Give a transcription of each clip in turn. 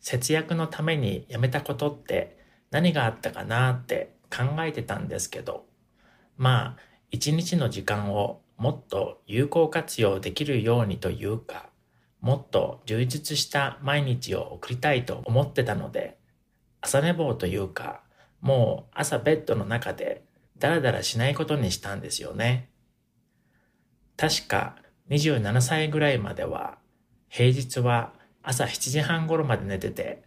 節約のためにやめたことって何があったかなって考えてたんですけど、まあ、一日の時間をもっと有効活用できるようにというか、もっと充実した毎日を送りたいと思ってたので、朝寝坊というか、もう朝ベッドの中でダラダラしないことにしたんですよね。確か27歳ぐらいまでは平日は朝7時半頃まで寝てて、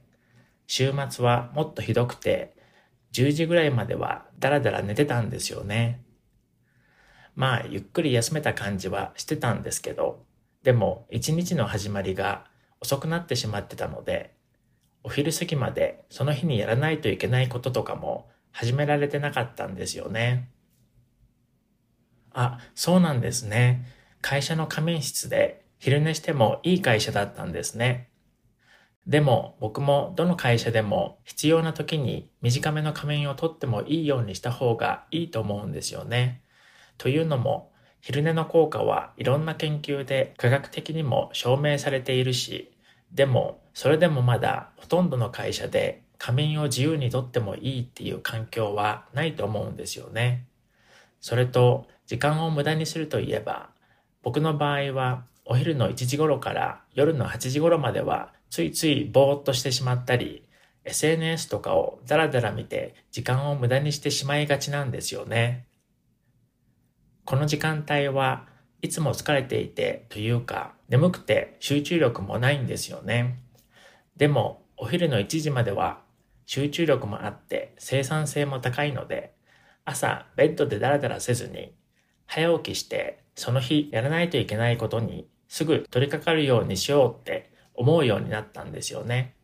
週末はもっとひどくて10時ぐらいまではダラダラ寝てたんですよね。まあゆっくり休めた感じはしてたんですけど、でも一日の始まりが遅くなってしまってたので、お昼過ぎまでその日にやらないといけないこととかも始められてなかったんですよね。あ、そうなんですね。会社の仮眠室で昼寝してもいい会社だったんですね。でも僕もどの会社でも必要な時に短めの仮眠をとってもいいようにした方がいいと思うんですよね。というのも昼寝の効果はいろんな研究で科学的にも証明されているし、でもそれでもまだほとんどの会社で仮眠を自由にとってもいいっていう環境はないと思うんですよね。それと時間を無駄にするといえば僕の場合はお昼の1時頃から夜の8時頃まではついついぼーっとしてしまったり SNS とかをダラダラ見て時間を無駄にしてしまいがちなんですよね。この時間帯はいつも疲れていてというか眠くて集中力もないんですよね。でもお昼の1時までは集中力もあって生産性も高いので朝ベッドでダラダラせずに早起きしてその日やらないといけないことにすぐ取り掛かるようにしようって思うようになったんですよね。